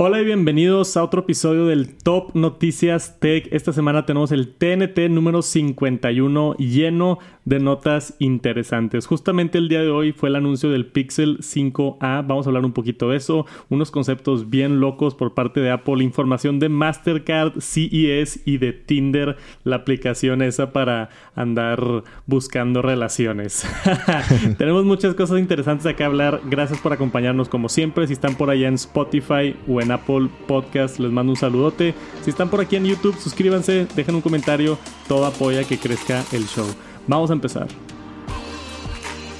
Hola y bienvenidos a otro episodio del Top Noticias Tech. Esta semana tenemos el TNT número 51 lleno de notas interesantes. Justamente el día de hoy fue el anuncio del Pixel 5A. Vamos a hablar un poquito de eso, unos conceptos bien locos por parte de Apple, información de Mastercard, CES y de Tinder, la aplicación esa para andar buscando relaciones. tenemos muchas cosas interesantes acá a hablar. Gracias por acompañarnos como siempre. Si están por allá en Spotify o en Apple Podcast. Les mando un saludote. Si están por aquí en YouTube, suscríbanse, dejen un comentario. Todo apoya que crezca el show. Vamos a empezar.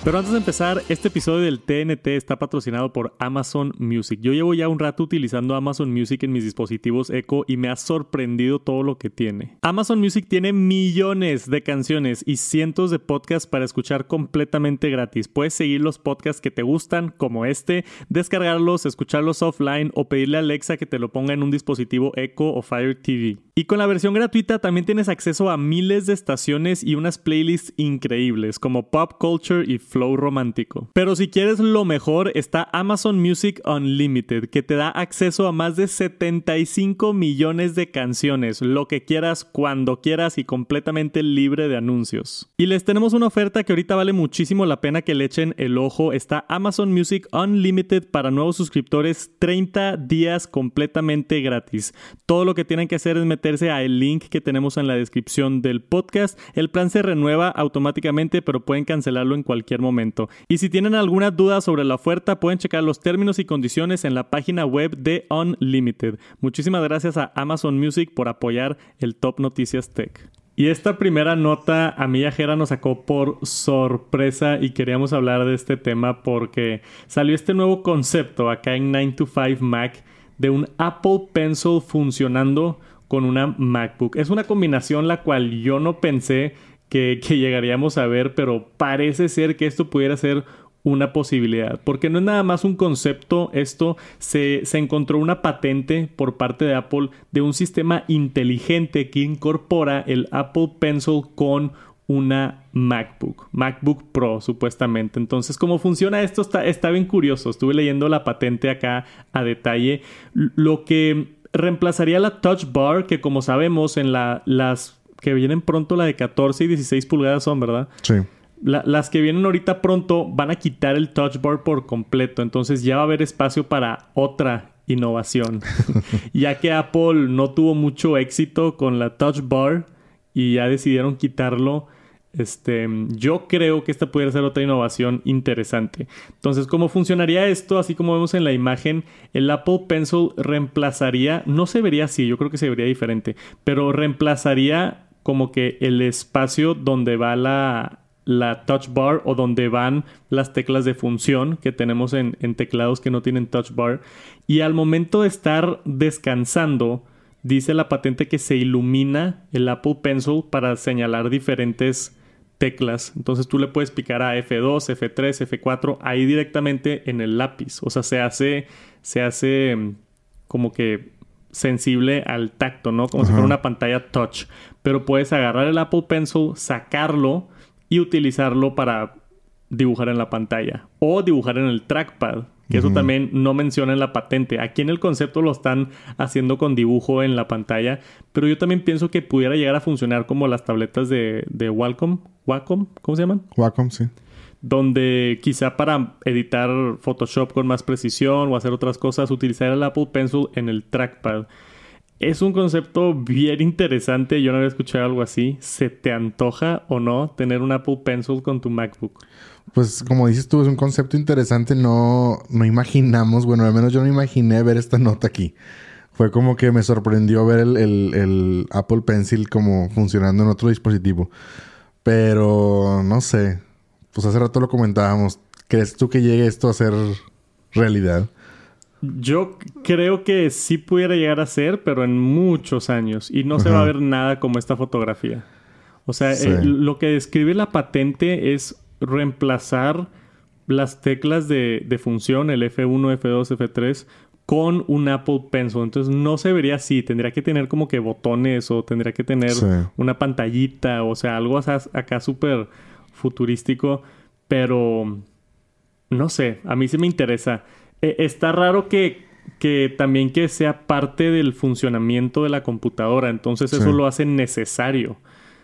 Pero antes de empezar, este episodio del TNT está patrocinado por Amazon Music. Yo llevo ya un rato utilizando Amazon Music en mis dispositivos Echo y me ha sorprendido todo lo que tiene. Amazon Music tiene millones de canciones y cientos de podcasts para escuchar completamente gratis. Puedes seguir los podcasts que te gustan, como este, descargarlos, escucharlos offline o pedirle a Alexa que te lo ponga en un dispositivo Echo o Fire TV. Y con la versión gratuita también tienes acceso a miles de estaciones y unas playlists increíbles como Pop Culture y Romántico. Pero si quieres lo mejor, está Amazon Music Unlimited, que te da acceso a más de 75 millones de canciones, lo que quieras, cuando quieras y completamente libre de anuncios. Y les tenemos una oferta que ahorita vale muchísimo la pena que le echen el ojo. Está Amazon Music Unlimited para nuevos suscriptores 30 días completamente gratis. Todo lo que tienen que hacer es meter a el link que tenemos en la descripción del podcast. El plan se renueva automáticamente, pero pueden cancelarlo en cualquier momento. Y si tienen alguna duda sobre la oferta, pueden checar los términos y condiciones en la página web de Unlimited. Muchísimas gracias a Amazon Music por apoyar el Top Noticias Tech. Y esta primera nota a mí Jera nos sacó por sorpresa y queríamos hablar de este tema porque salió este nuevo concepto acá en 9 to 5 Mac de un Apple Pencil funcionando con una MacBook. Es una combinación la cual yo no pensé que, llegaríamos a ver, pero parece ser que esto pudiera ser una posibilidad, porque no es nada más un concepto, esto se, se, encontró una patente por parte de Apple de un sistema inteligente que incorpora el Apple Pencil con una MacBook, MacBook Pro supuestamente. Entonces, ¿cómo funciona esto? Está, bien curioso. Estuve leyendo la patente acá a detalle. Lo que reemplazaría la Touch Bar, que como sabemos en la, las que vienen pronto, la de 14 y 16 pulgadas son, ¿verdad? Sí. las que vienen ahorita pronto van a quitar el Touch Bar por completo, entonces ya va a haber espacio para otra innovación. ya que Apple no tuvo mucho éxito con la Touch Bar y ya decidieron quitarlo este, yo creo que esta pudiera ser otra innovación interesante. Entonces, ¿cómo funcionaría esto? Así como vemos en la imagen, el Apple Pencil reemplazaría, no se vería así, yo creo que se vería diferente, pero reemplazaría como que el espacio donde va la, la touch bar o donde van las teclas de función que tenemos en, teclados que no tienen touch bar. Y al momento de estar descansando, dice la patente que se ilumina el Apple Pencil para señalar diferentes teclas. Entonces tú le puedes picar a F2, F3, F4 ahí directamente en el lápiz. O sea, se hace, se hace mm, como que sensible al tacto, ¿no? Como si fuera una pantalla touch. Pero puedes agarrar el Apple Pencil, sacarlo y utilizarlo para dibujar en la pantalla o dibujar en el trackpad. Que eso también no menciona en la patente. Aquí en el concepto lo están haciendo con dibujo en la pantalla. Pero yo también pienso que pudiera llegar a funcionar como las tabletas de, de Wacom. Wacom, ¿cómo se llaman? Wacom, sí. Donde quizá para editar Photoshop con más precisión o hacer otras cosas, utilizar el Apple Pencil en el trackpad. Es un concepto bien interesante. Yo no había escuchado algo así. ¿Se te antoja o no tener un Apple Pencil con tu MacBook? Pues como dices tú, es un concepto interesante. No, no imaginamos, bueno, al menos yo no imaginé ver esta nota aquí. Fue como que me sorprendió ver el, Apple Pencil como funcionando en otro dispositivo. Pero no sé. Pues hace rato lo comentábamos. ¿Crees tú que llegue esto a ser realidad? Yo creo que sí pudiera llegar a ser, pero en muchos años. Y no se va a ver nada como esta fotografía. O sea, eh, lo que describe la patente es reemplazar las teclas de, función, el F1, F2, F3, con un Apple Pencil. Entonces no se vería así. Tendría que tener como que botones o tendría que tener una pantallita. O sea, algo acá súper futurístico. Pero no sé, a mí sí me interesa. E, está raro que que también que sea parte del funcionamiento de la computadora. Entonces eso lo hace necesario.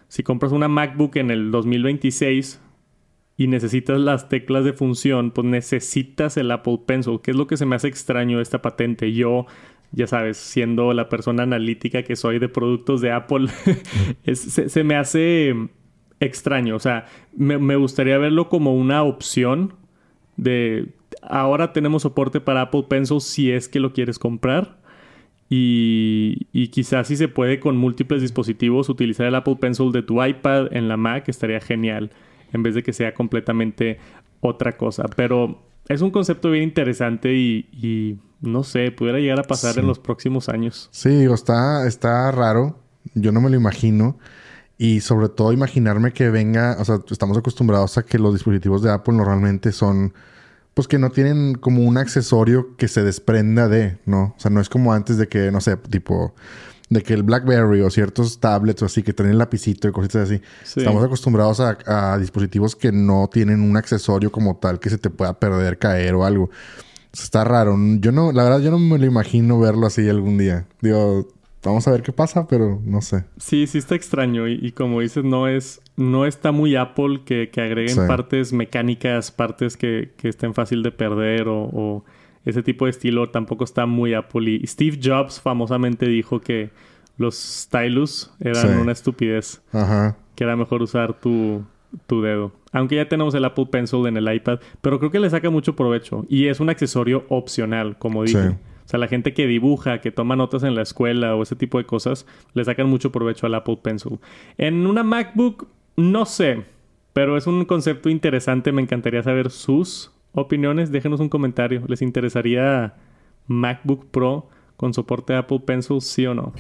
Si compras una MacBook en el 2026 y necesitas las teclas de función, pues necesitas el Apple Pencil, que es lo que se me hace extraño de esta patente. Yo, ya sabes, siendo la persona analítica que soy de productos de Apple, se, me hace extraño. O sea, me, me gustaría verlo como una opción de ahora tenemos soporte para Apple Pencil si es que lo quieres comprar. Y, y, quizás si se puede con múltiples dispositivos utilizar el Apple Pencil de tu iPad en la Mac estaría genial en vez de que sea completamente otra cosa. Pero es un concepto bien interesante y, no sé, pudiera llegar a pasar en los próximos años. Sí, digo, está, está raro. Yo no me lo imagino. Y sobre todo imaginarme que venga, o sea, estamos acostumbrados a que los dispositivos de Apple normalmente son, pues que no tienen como un accesorio que se desprenda de, ¿no? O sea, no es como antes de que, no sé, tipo, de que el BlackBerry o ciertos tablets o así que tienen lapicito y cositas así. Estamos acostumbrados a, dispositivos que no tienen un accesorio como tal que se te pueda perder, caer o algo. Está raro. Yo no, la verdad, yo no me lo imagino verlo así algún día. Digo, vamos a ver qué pasa, pero no sé. Sí, sí está extraño. Y, como dices, no es, no está muy Apple que, agreguen partes mecánicas, partes que, que estén fácil de perder o ese tipo de estilo tampoco está muy Apple. Y Steve Jobs famosamente dijo que los stylus eran una estupidez. Ajá. Que era mejor usar tu, tu dedo. Aunque ya tenemos el Apple Pencil en el iPad, pero creo que le saca mucho provecho. Y es un accesorio opcional, como dije. O sea, la gente que dibuja, que toma notas en la escuela o ese tipo de cosas, le sacan mucho provecho al Apple Pencil. En una MacBook, no sé, pero es un concepto interesante. Me encantaría saber sus opiniones, déjenos un comentario. ¿Les interesaría MacBook Pro con soporte Apple Pencil, sí o no?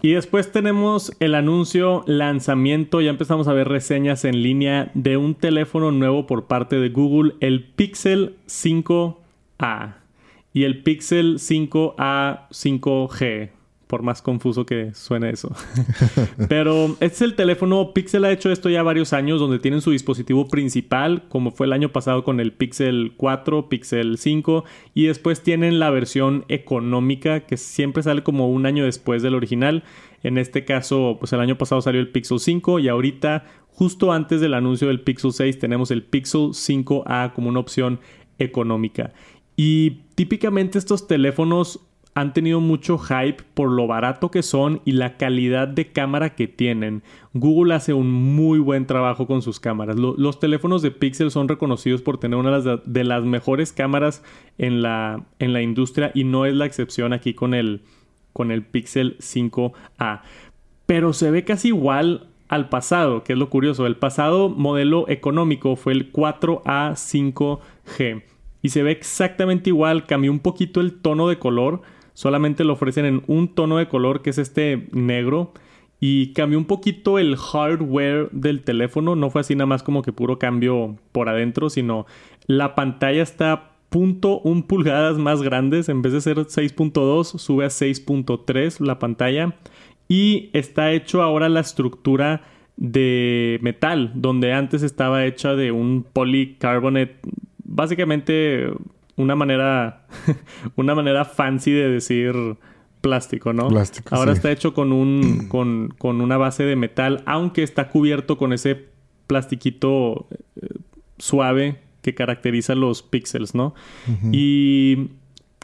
Y después tenemos el anuncio, lanzamiento, ya empezamos a ver reseñas en línea de un teléfono nuevo por parte de Google, el Pixel 5A y el Pixel 5A 5G por más confuso que suene eso. Pero este es el teléfono, Pixel ha hecho esto ya varios años, donde tienen su dispositivo principal, como fue el año pasado con el Pixel 4, Pixel 5, y después tienen la versión económica, que siempre sale como un año después del original. En este caso, pues el año pasado salió el Pixel 5 y ahorita, justo antes del anuncio del Pixel 6, tenemos el Pixel 5A como una opción económica. Y típicamente estos teléfonos han tenido mucho hype por lo barato que son y la calidad de cámara que tienen. Google hace un muy buen trabajo con sus cámaras. los teléfonos de Pixel son reconocidos por tener una de las, mejores cámaras en la, en la industria y no es la excepción aquí con el, con el Pixel 5A. Pero se ve casi igual al pasado, que es lo curioso. El pasado modelo económico fue el 4A 5G y se ve exactamente igual, cambió un poquito el tono de color solamente lo ofrecen en un tono de color que es este negro. Y cambió un poquito el hardware del teléfono. No fue así nada más como que puro cambio por adentro, sino la pantalla está .1 pulgadas más grandes. En vez de ser 6.2, sube a 6.3 la pantalla. Y está hecho ahora la estructura de metal, donde antes estaba hecha de un polycarbonate. Básicamente una manera, una manera fancy de decir plástico, ¿no? Plástico. Ahora está hecho con un, con, con, una base de metal, aunque está cubierto con ese plastiquito eh, suave que caracteriza los píxeles, ¿no? Y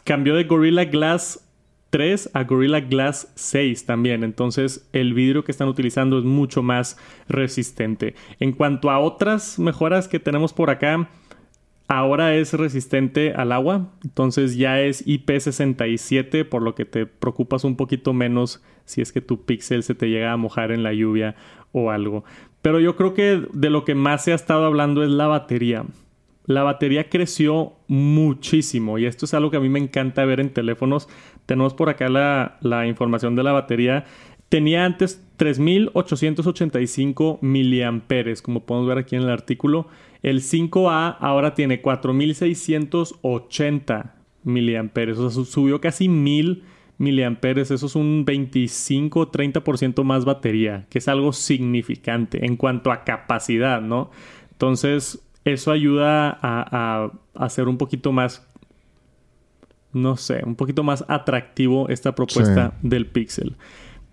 cambió de Gorilla Glass 3 a Gorilla Glass 6 también. Entonces el vidrio que están utilizando es mucho más resistente. En cuanto a otras mejoras que tenemos por acá, Ahora es resistente al agua, entonces ya es IP67, por lo que te preocupas un poquito menos si es que tu píxel se te llega a mojar en la lluvia o algo. Pero yo creo que de lo que más se ha estado hablando es la batería. La batería creció muchísimo y esto es algo que a mí me encanta ver en teléfonos. Tenemos por acá la, la información de la batería. Tenía antes 3885 miliamperes, como podemos ver aquí en el artículo. El 5A ahora tiene 4680 miliamperes, o sea, subió casi 1000 miliamperes, eso es un 25-30% más batería, que es algo significante en cuanto a capacidad, ¿no? Entonces, eso ayuda a, a, ser un poquito más no sé, un poquito más atractivo esta propuesta del Pixel.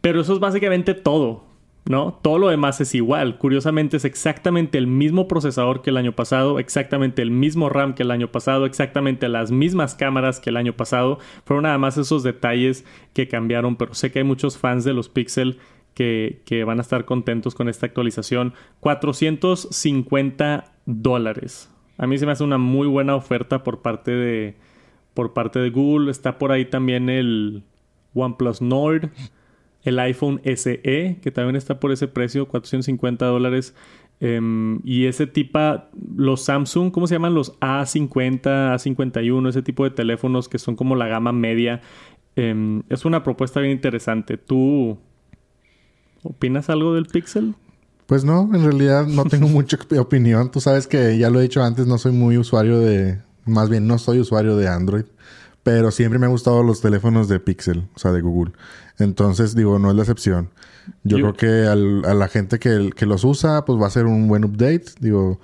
Pero eso es básicamente todo. ¿No? Todo lo demás es igual. Curiosamente es exactamente el mismo procesador que el año pasado, exactamente el mismo RAM que el año pasado, exactamente las mismas cámaras que el año pasado. Fueron nada más esos detalles que cambiaron, pero sé que hay muchos fans de los Pixel que, que van a estar contentos con esta actualización. 450 dólares. A mí se me hace una muy buena oferta por parte de, por parte de Google. Está por ahí también el OnePlus Nord el iPhone SE, que también está por ese precio, 450 dólares. Em, y ese tipo, los Samsung, ¿cómo se llaman? Los A50, A51, ese tipo de teléfonos que son como la gama media. Em, es una propuesta bien interesante. ¿Tú opinas algo del Pixel? Pues no, en realidad no tengo mucha opinión. Tú sabes que ya lo he dicho antes, no soy muy usuario de... Más bien, no soy usuario de Android. Pero siempre me han gustado los teléfonos de Pixel, o sea, de Google. Entonces, digo, no es la excepción. Yo, creo que a la gente que, que, los usa, pues va a ser un buen update. Digo,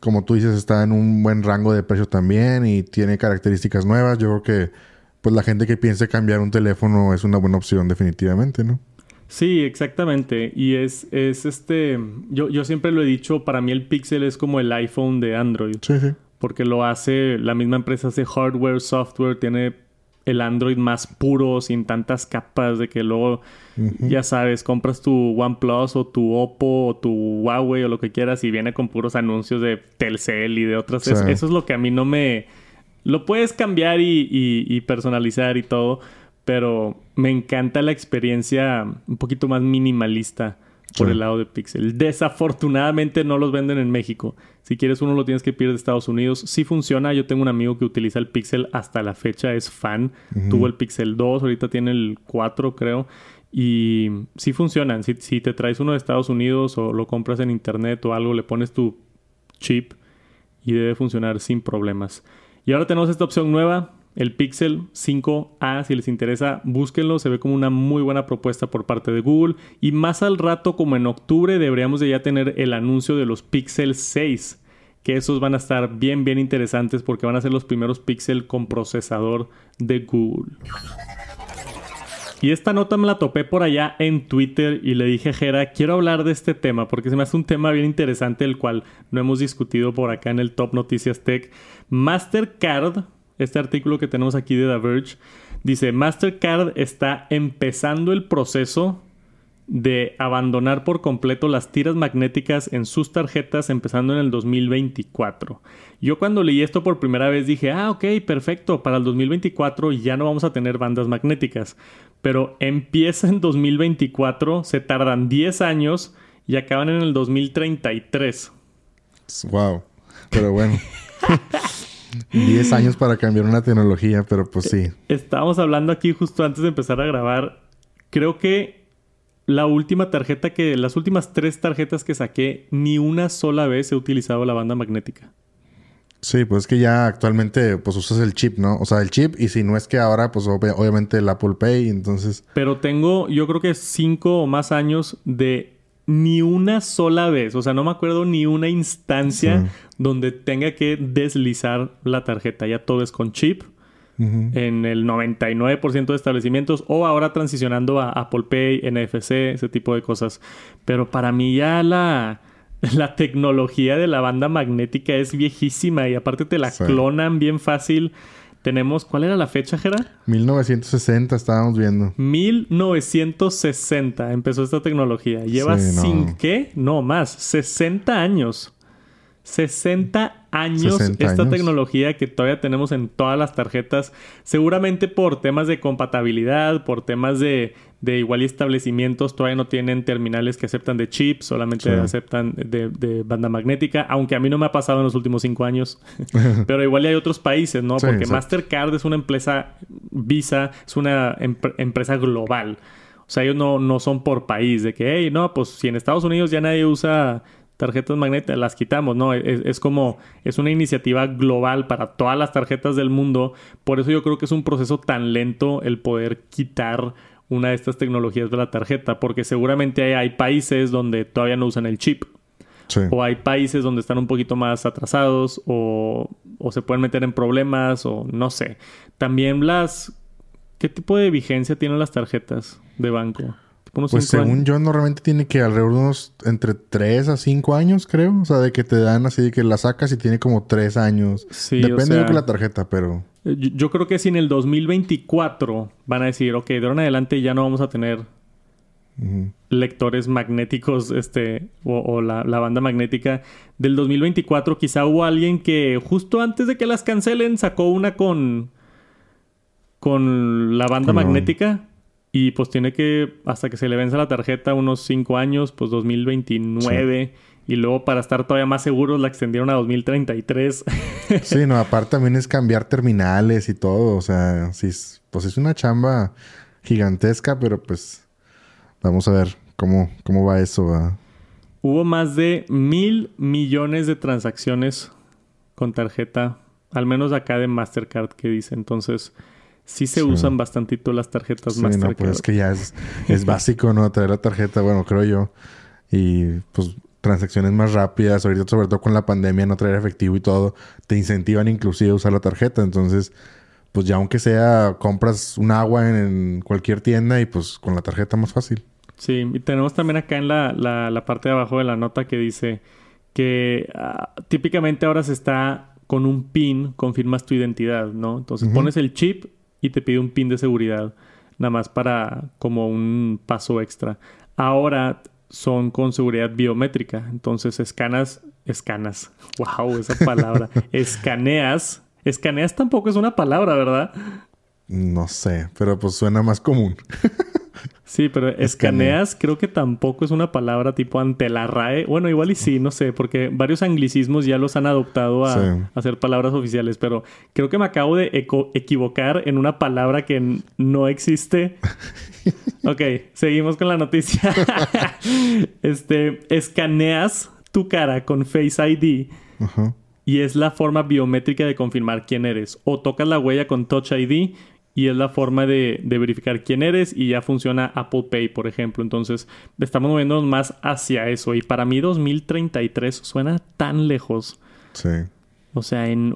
como tú dices, está en un buen rango de precio también y tiene características nuevas. Yo creo que, pues la gente que piense cambiar un teléfono es una buena opción definitivamente, ¿no? Sí, exactamente. Y es, es este, yo, yo siempre lo he dicho, para mí el Pixel es como el iPhone de Android. Sí, sí. Porque lo hace, la misma empresa hace hardware, software, tiene el Android más puro, sin tantas capas, de que luego, ya sabes, compras tu OnePlus o tu Oppo o tu Huawei o lo que quieras y viene con puros anuncios de Telcel y de otras. eso es lo que a mí no me... Lo puedes cambiar y, personalizar y todo, pero me encanta la experiencia un poquito más minimalista por el lado de Pixel. Desafortunadamente no los venden en México. Si quieres uno lo tienes que pedir de Estados Unidos. Sí funciona. Yo tengo un amigo que utiliza el Pixel hasta la fecha, es fan. Tuvo el Pixel 2, ahorita tiene el 4 creo. Y sí funcionan. Si, si te traes uno de Estados Unidos o lo compras en internet o algo, le pones tu chip y debe funcionar sin problemas. Y ahora tenemos esta opción nueva el Pixel 5A, si les interesa, búsquenlo. Se ve como una muy buena propuesta por parte de Google. Y más al rato, como en octubre, deberíamos de ya tener el anuncio de los Pixel 6. Que esos van a estar bien, bien interesantes porque van a ser los primeros Pixel con procesador de Google. Y esta nota me la topé por allá en Twitter y le dije, Jera, quiero hablar de este tema porque se me hace un tema bien interesante el cual no hemos discutido por acá en el Top Noticias Tech. Mastercard este artículo que tenemos aquí de The Verge, dice, Mastercard está empezando el proceso de abandonar por completo las tiras magnéticas en sus tarjetas empezando en el 2024. Yo cuando leí esto por primera vez dije, ah, ok, perfecto, para el 2024 ya no vamos a tener bandas magnéticas. Pero empieza en 2024, se tardan 10 años y acaban en el 2033. Wow, pero bueno. 10 años para cambiar una tecnología, pero pues sí. Estábamos hablando aquí justo antes de empezar a grabar. Creo que la última tarjeta que, las últimas tres tarjetas que saqué, ni una sola vez he utilizado la banda magnética. Sí, pues es que ya actualmente pues usas el chip, ¿no? O sea, el chip y si no es que ahora pues obviamente el Apple Pay, entonces... Pero tengo yo creo que cinco o más años de ni una sola vez, o sea, no me acuerdo ni una instancia donde tenga que deslizar la tarjeta. Ya todo es con chip. En el 99% de establecimientos o ahora transicionando a Apple Pay, NFC, ese tipo de cosas. Pero para mí ya la, la tecnología de la banda magnética es viejísima y aparte te la clonan bien fácil. Tenemos, ¿cuál era la fecha, Gerard? 1960 estábamos viendo. 1960 empezó esta tecnología. Lleva sin qué? No, más, 60 años. 60 años esta tecnología que todavía tenemos en todas las tarjetas, seguramente por temas de compatibilidad, por temas de, de igual y establecimientos, todavía no tienen terminales que aceptan de chip, solamente aceptan de, banda magnética, aunque a mí no me ha pasado en los últimos cinco años, pero igual hay otros países, ¿no? Porque Mastercard es una empresa, Visa es una empresa global. O sea, ellos no, no son por país, de que, hey, no, pues si en Estados Unidos ya nadie usa tarjetas magnéticas, las quitamos, ¿no? Es, como, es una iniciativa global para todas las tarjetas del mundo. Por eso yo creo que es un proceso tan lento el poder quitar una de estas tecnologías de la tarjeta, porque seguramente hay, países donde todavía no usan el chip. O hay países donde están un poquito más atrasados o, o se pueden meter en problemas o no sé. También las... ¿Qué tipo de vigencia tienen las tarjetas de banco? Pues según yo, normalmente tiene que alrededor de unos entre 3 a 5 años, creo. O sea, de que te dan así de que la sacas y tiene como 3 años. Sí, Depende de la tarjeta, pero. Eh, yo, creo que si en el 2024 van a decir, ok, de ahora en adelante ya no vamos a tener lectores magnéticos, este, o, la, la, banda magnética del 2024, quizá hubo alguien que justo antes de que las cancelen sacó una con. con la banda magnética. Y pues tiene que, hasta que se le vence la tarjeta, unos 5 años, pues 2029. Y luego para estar todavía más seguros la extendieron a 2033. sí, no, aparte también es cambiar terminales y todo. O sea, sí, pues es una chamba gigantesca, pero pues vamos a ver cómo, cómo va eso. Hubo más de mil millones de transacciones con tarjeta, al menos acá de Mastercard que dice. Entonces, sí se usan bastantito las tarjetas sí, Mastercard. No, pues es que ya es, es básico, ¿no? Traer la tarjeta, bueno, creo yo. Y pues transacciones más rápidas, ahorita sobre todo con la pandemia, no traer efectivo y todo, te incentivan inclusive a usar la tarjeta. Entonces, pues ya aunque sea, compras un agua en, cualquier tienda y pues con la tarjeta más fácil. Sí, y tenemos también acá en la, la, parte de abajo de la nota que dice que ah, típicamente ahora se está con un PIN, confirmas tu identidad, ¿no? Entonces pones el chip y te pide un pin de seguridad, nada más para como un paso extra. Ahora son con seguridad biométrica, entonces escanas, escanas, wow, esa palabra, escaneas, escaneas tampoco es una palabra, ¿verdad? No sé, pero pues suena más común. Sí, pero escaneas creo que tampoco es una palabra tipo ante la RAE. Bueno, igual y sí, no sé, porque varios anglicismos ya los han adoptado a, hacer palabras oficiales, pero creo que me acabo de equivocar en una palabra que no existe. ok, seguimos con la noticia. este, escaneas tu cara con Face ID. Y es la forma biométrica de confirmar quién eres. O tocas la huella con Touch ID y es la forma de, verificar quién eres y ya funciona Apple Pay, por ejemplo. Entonces, estamos moviéndonos más hacia eso. Y para mí 2033 suena tan lejos. Sí. O sea, en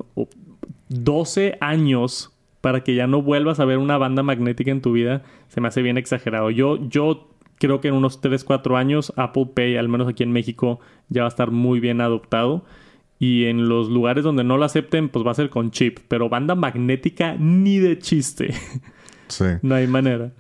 12 años para que ya no vuelvas a ver una banda magnética en tu vida, se me hace bien exagerado. Yo, yo creo que en unos 3, 4 años Apple Pay, al menos aquí en México, ya va a estar muy bien adoptado. Y en los lugares donde no lo acepten, pues va a ser con chip. Pero banda magnética ni de chiste. Sí. no hay manera.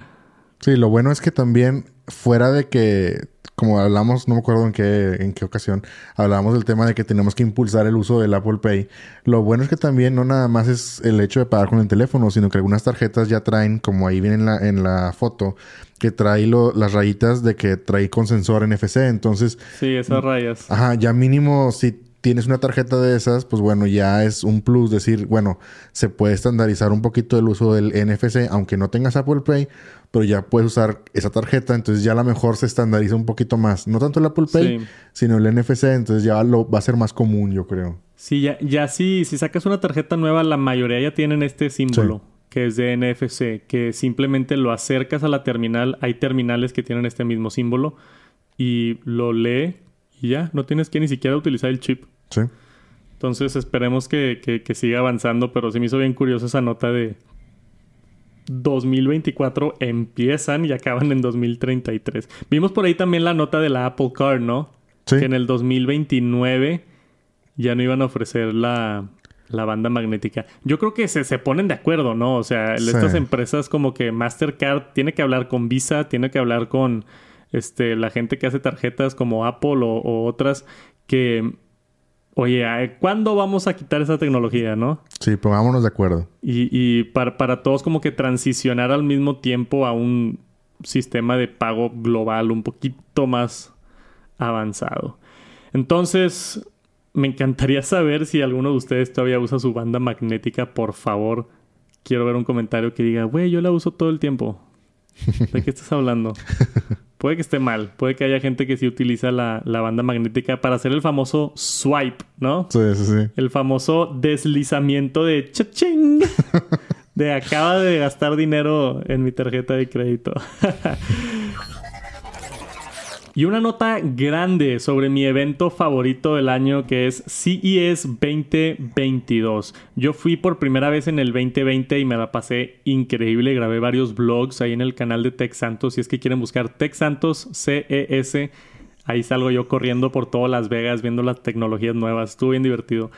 Sí, lo bueno es que también, fuera de que, como hablamos, no me acuerdo en qué, en qué ocasión, hablábamos del tema de que tenemos que impulsar el uso del Apple Pay. Lo bueno es que también no nada más es el hecho de pagar con el teléfono, sino que algunas tarjetas ya traen, como ahí viene en la, en la foto, que trae las rayitas de que trae con sensor NFC. Entonces. Sí, esas rayas. Ajá, ya mínimo si tienes una tarjeta de esas, pues bueno, ya es un plus decir, bueno, se puede estandarizar un poquito el uso del NFC, aunque no tengas Apple Pay, pero ya puedes usar esa tarjeta, entonces ya a lo mejor se estandariza un poquito más. No tanto el Apple Pay, sino el NFC, entonces ya lo va a ser más común, yo creo. Sí, ya, ya si sacas una tarjeta nueva, la mayoría ya tienen este símbolo. que es de NFC, que simplemente lo acercas a la terminal. Hay terminales que tienen este mismo símbolo y lo lee y ya, no tienes que ni siquiera utilizar el chip. Sí. Entonces esperemos que, siga avanzando, pero se me hizo bien curiosa esa nota de 2024 empiezan y acaban en 2033. Vimos por ahí también la nota de la Apple Car, ¿no? Sí. Que en el 2029 ya no iban a ofrecer la, banda magnética. Yo creo que se, se, ponen de acuerdo, ¿no? O sea, estas empresas como que Mastercard tiene que hablar con Visa, tiene que hablar con este, la gente que hace tarjetas como Apple o otras que Oye, ¿cuándo vamos a quitar esa tecnología, no? Sí, pongámonos de acuerdo. Y, para, para, todos como que transicionar al mismo tiempo a un sistema de pago global un poquito más avanzado. Entonces, me encantaría saber si alguno de ustedes todavía usa su banda magnética, por favor. Quiero ver un comentario que diga, güey, yo la uso todo el tiempo. ¿De qué estás hablando? Puede que esté mal. Puede que haya gente que sí utiliza la, banda magnética para hacer el famoso swipe, ¿no? Sí, sí, sí. El famoso deslizamiento de chaching. de acaba de gastar dinero en mi tarjeta de crédito. Y una nota grande sobre mi evento favorito del año que es CES 2022. Yo fui por primera vez en el 2020 y me la pasé increíble. Grabé varios vlogs ahí en el canal de Tech Santos. Si es que quieren buscar Tech Santos CES, ahí salgo yo corriendo por todas Las Vegas viendo las tecnologías nuevas. Estuvo bien divertido.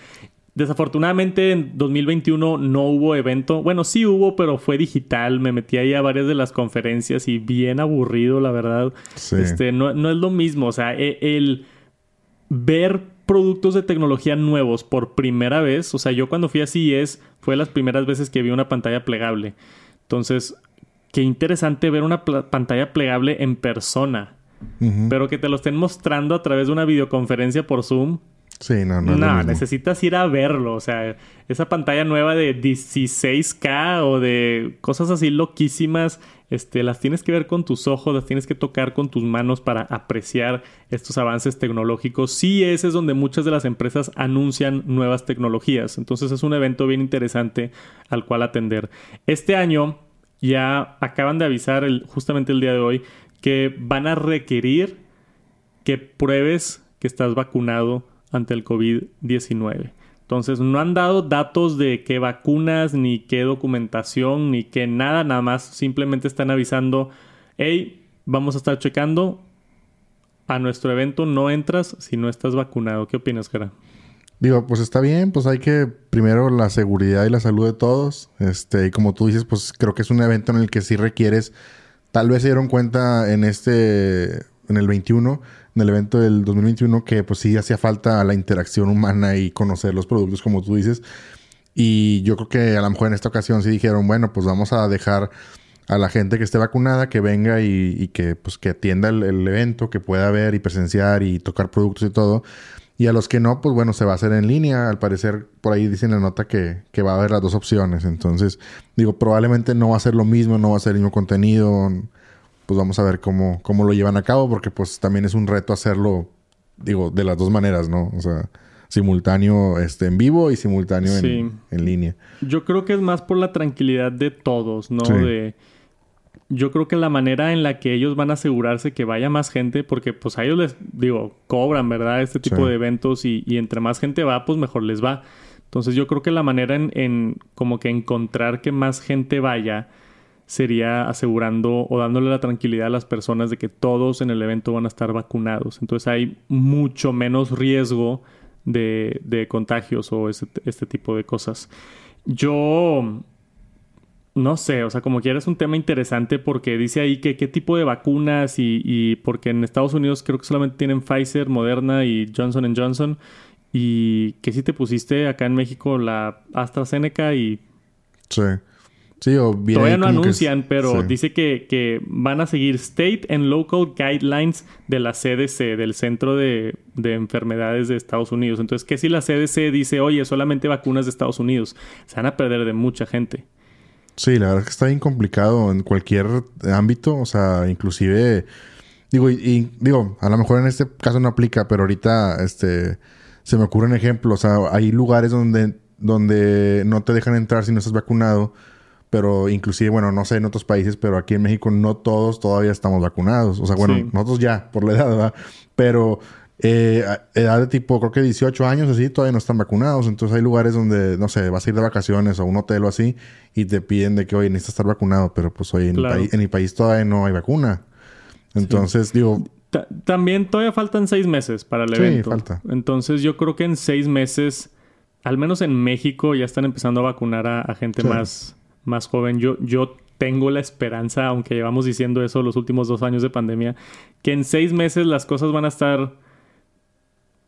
Desafortunadamente en 2021 no hubo evento. Bueno, sí hubo, pero fue digital. Me metí ahí a varias de las conferencias y bien aburrido, la verdad. Este, no, es lo mismo. O sea, e, el, ver productos de tecnología nuevos por primera vez. O sea, yo cuando fui a CES fue las primeras veces que vi una pantalla plegable. Entonces, qué interesante ver una pantalla plegable en persona. Pero que te lo estén mostrando a través de una videoconferencia por Zoom Sí, no, no. No, necesitas ir a verlo. O sea, esa pantalla nueva de 16K o de cosas así loquísimas, este, las tienes que ver con tus ojos, las tienes que tocar con tus manos para apreciar estos avances tecnológicos. Sí, ese es donde muchas de las empresas anuncian nuevas tecnologías. Entonces es un evento bien interesante al cual atender. Este año ya acaban de avisar justamente el día de hoy que van a requerir que pruebes que estás vacunado ante el COVID-19. Entonces no han dado datos de qué vacunas, ni qué documentación, ni qué nada, nada más simplemente están avisando, hey, vamos a estar checando, a nuestro evento no entras si no estás vacunado. ¿Qué opinas, Cara? Digo, pues está bien, pues hay que primero la seguridad y la salud de todos. Este, y como tú dices, pues creo que es un evento en el que sí requieres, tal vez se dieron cuenta en este, en el 21, en el evento del 2021 que pues sí hacía falta la interacción humana y conocer los productos como tú dices. Y yo creo que a lo mejor en esta ocasión sí dijeron, bueno, pues vamos a dejar a la gente que esté vacunada que venga y, que pues que atienda el, evento, que pueda ver y presenciar y tocar productos y todo. Y a los que no, pues bueno, se va a hacer en línea. Al parecer, por ahí dicen la nota que, que va a haber las dos opciones. Entonces, digo, probablemente no va a ser lo mismo, no va a ser el mismo contenido pues vamos a ver cómo, cómo lo llevan a cabo, porque pues también es un reto hacerlo, digo, de las dos maneras, ¿no? O sea, simultáneo este, en vivo y simultáneo en, línea. Yo creo que es más por la tranquilidad de todos, ¿no? De yo creo que la manera en la que ellos van a asegurarse que vaya más gente, porque pues a ellos les, digo, cobran, ¿verdad? Este tipo de eventos y, y, entre más gente va, pues mejor les va. Entonces yo creo que la manera en, en como que encontrar que más gente vaya sería asegurando o dándole la tranquilidad a las personas de que todos en el evento van a estar vacunados. Entonces hay mucho menos riesgo de, contagios o este, tipo de cosas. Yo no sé, o sea, como quiera es un tema interesante porque dice ahí que qué tipo de vacunas y, y, porque en Estados Unidos creo que solamente tienen Pfizer, Moderna y Johnson Johnson y que si te pusiste acá en México la AstraZeneca y... Sí. Sí, o bien Todavía no anuncian, pero dice que, van a seguir state and local guidelines de la CDC, del Centro de, Enfermedades de Estados Unidos. Entonces, que si la CDC dice, oye, solamente vacunas de Estados Unidos, se van a perder de mucha gente. Sí, la verdad es que está bien complicado en cualquier ámbito, o sea, inclusive, digo, y, digo, a lo mejor en este caso no aplica, pero ahorita, este, se me ocurren ejemplos, o sea, hay lugares donde, donde no te dejan entrar si no estás vacunado pero inclusive, bueno, no sé en otros países, pero aquí en México no todos todavía estamos vacunados. O sea, bueno, nosotros ya, por la edad, ¿verdad? Pero eh, edad de tipo, creo que 18 años así, todavía no están vacunados. Entonces hay lugares donde, no sé, vas a ir de vacaciones o un hotel o así y te piden de que, oye, necesitas estar vacunado, pero pues oye, en, mi, país, todavía no hay vacuna. Entonces, digo... también todavía faltan seis meses para el evento. Sí, falta. Entonces yo creo que en seis meses, al menos en México, ya están empezando a vacunar a, gente más más joven, yo, yo tengo la esperanza, aunque llevamos diciendo eso los últimos dos años de pandemia, que en seis meses las cosas van a estar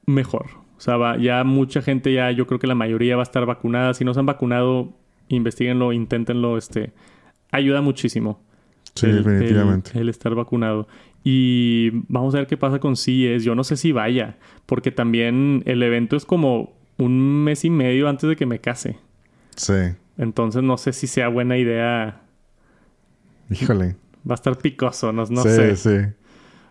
mejor. O sea, ya mucha gente ya, yo creo que la mayoría va a estar vacunada. Si no se han vacunado, investiguenlo, inténtenlo, este, ayuda muchísimo. Sí, definitivamente. El, estar vacunado. Y vamos a ver qué pasa con CIES. Yo no sé si vaya, porque también el evento es como un mes y medio antes de que me case. Sí. Entonces no sé si sea buena idea. Híjole. Va a estar picoso, no, no sé. Sí, sí.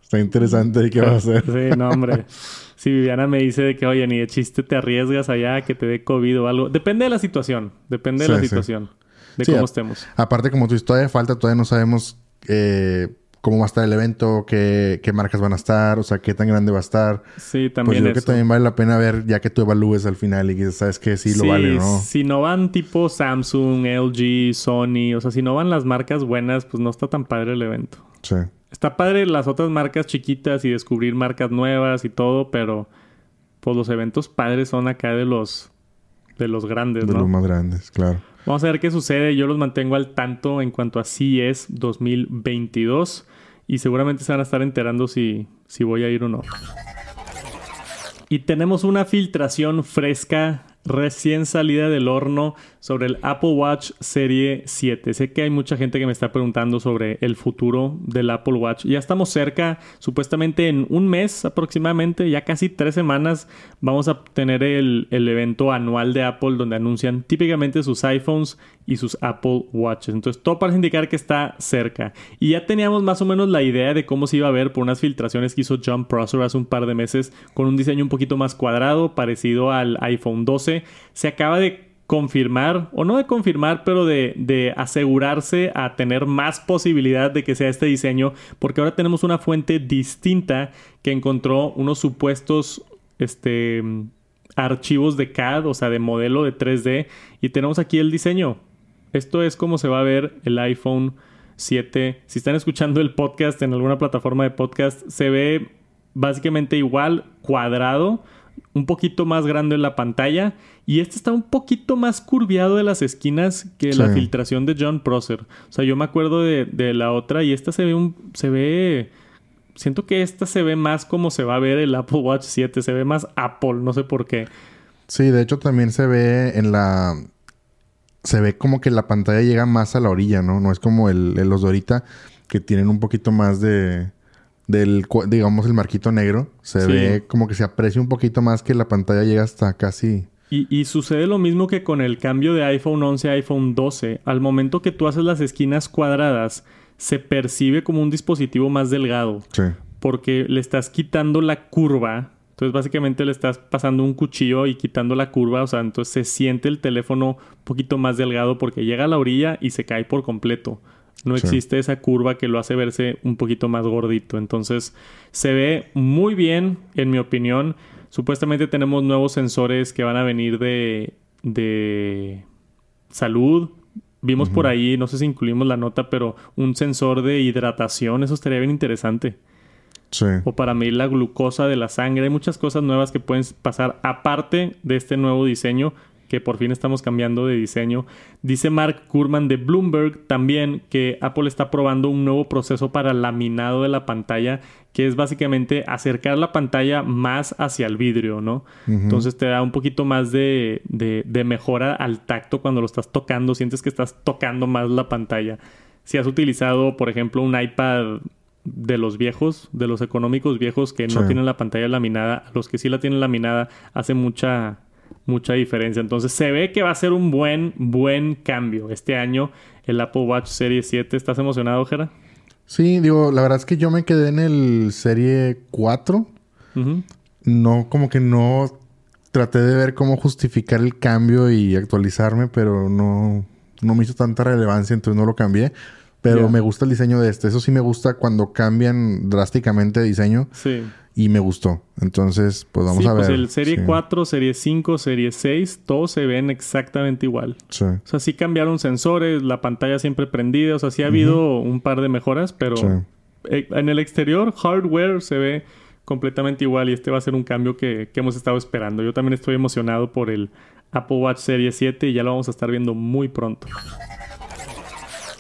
Está interesante y qué va a hacer. Sí, no, hombre. si Viviana me dice de que, oye, ni de chiste te arriesgas allá que te dé COVID o algo. Depende de la situación. Depende de la situación. De cómo estemos. Aparte, como tú dices, todavía falta, todavía no sabemos eh, cómo va a estar el evento, qué, qué marcas van a estar, o sea, qué tan grande va a estar. Sí, Pues también yo creo que también vale la pena ver ya que tú evalúes al final y que sabes que sí, lo vale, ¿no? Si no van tipo Samsung, LG, Sony, o sea, si no van las marcas buenas, pues no está tan padre el evento. Sí. Está padre las otras marcas chiquitas y descubrir marcas nuevas y todo, pero pues los eventos padres son acá de los de los grandes, De ¿no? los más grandes, claro. Vamos a ver qué sucede. Yo los mantengo al tanto en cuanto a CES 2022 y seguramente se van a estar enterando si, si voy a ir o no. Y tenemos una filtración fresca, recién salida del horno, sobre el Apple Watch Serie 7. Sé que hay mucha gente que me está preguntando sobre el futuro del Apple Watch. Ya estamos cerca, supuestamente en un mes aproximadamente, ya casi tres semanas, vamos a tener el, el evento anual de Apple donde anuncian típicamente sus iPhones y sus Apple Watches. Entonces todo parece indicar que está cerca. Y ya teníamos más o menos la idea de cómo se iba a ver por unas filtraciones que hizo John Prosser hace un par de meses con un diseño un poquito más cuadrado, parecido al iPhone 12. Se acaba de confirmar, o no de confirmar, pero de, de asegurarse a tener más posibilidad de que sea este diseño, porque ahora tenemos una fuente distinta que encontró unos supuestos este, archivos de CAD, o sea, de modelo de 3D, y tenemos aquí el diseño. Esto es como se va a ver el iPhone 7. Si están escuchando el podcast en alguna plataforma de podcast, se ve básicamente igual, cuadrado, un poquito más grande en la pantalla y este está un poquito más curviado de las esquinas que la filtración de John Prosser. O sea, yo me acuerdo de, de la otra y esta se ve un se ve siento que esta se ve más como se va a ver el Apple Watch 7, se ve más Apple, no sé por qué. Sí, de hecho también se ve en la... Se ve como que la pantalla llega más a la orilla, ¿no? No es como el, el- los de ahorita que tienen un poquito más de... Del, digamos, el marquito negro. Se Sí. ve como que se aprecia un poquito más que la pantalla llega hasta casi... Y, y sucede lo mismo que con el cambio de iPhone 11 a iPhone 12. Al momento que tú haces las esquinas cuadradas, se percibe como un dispositivo más delgado. Sí. porque le estás quitando la curva. Entonces, básicamente le estás pasando un cuchillo y quitando la curva. O sea, entonces se siente el teléfono un poquito más delgado porque llega a la orilla y se cae por completo. No Sí. existe esa curva que lo hace verse un poquito más gordito. Entonces, se ve muy bien, en mi opinión. Supuestamente tenemos nuevos sensores que van a venir de, de salud. Vimos por ahí, no sé si incluimos la nota, pero un sensor de hidratación. Eso estaría bien interesante Sí. o para medir la glucosa de la sangre. Hay muchas cosas nuevas que pueden pasar aparte de este nuevo diseño que por fin estamos cambiando de diseño. Dice Mark Kurman de Bloomberg también que Apple está probando un nuevo proceso para laminado de la pantalla, que es básicamente acercar la pantalla más hacia el vidrio, ¿no? Entonces te da un poquito más de, de- de mejora al tacto cuando lo estás tocando, sientes que estás tocando más la pantalla. Si has utilizado, por ejemplo, un iPad de los viejos, de los económicos viejos que no Sí. tienen la pantalla laminada, los que sí la tienen laminada, hace mucha, mucha diferencia. Entonces se ve que va a ser un buen, buen cambio este año el Apple Watch Series 7. ¿Estás emocionado, Jera? Sí, digo, la verdad es que yo me quedé en el serie 4. Ujú. No, como que no traté de ver cómo justificar el cambio y actualizarme, pero no, no me hizo tanta relevancia, entonces no lo cambié. Pero me gusta el diseño de este. Eso sí me gusta cuando cambian drásticamente de diseño Sí. y me gustó. Entonces, pues vamos sí, a ver. pues el Serie Sí, 4, Serie 5, Serie 6, todos se ven exactamente igual. Sí. O sea, sí cambiaron sensores, la pantalla siempre prendida, o sea, sí ha habido un par de mejoras, pero eh, en el exterior, hardware se ve completamente igual y este va a ser un cambio que, que hemos estado esperando. Yo también estoy emocionado por el Apple Watch Series 7 y ya lo vamos a estar viendo muy pronto.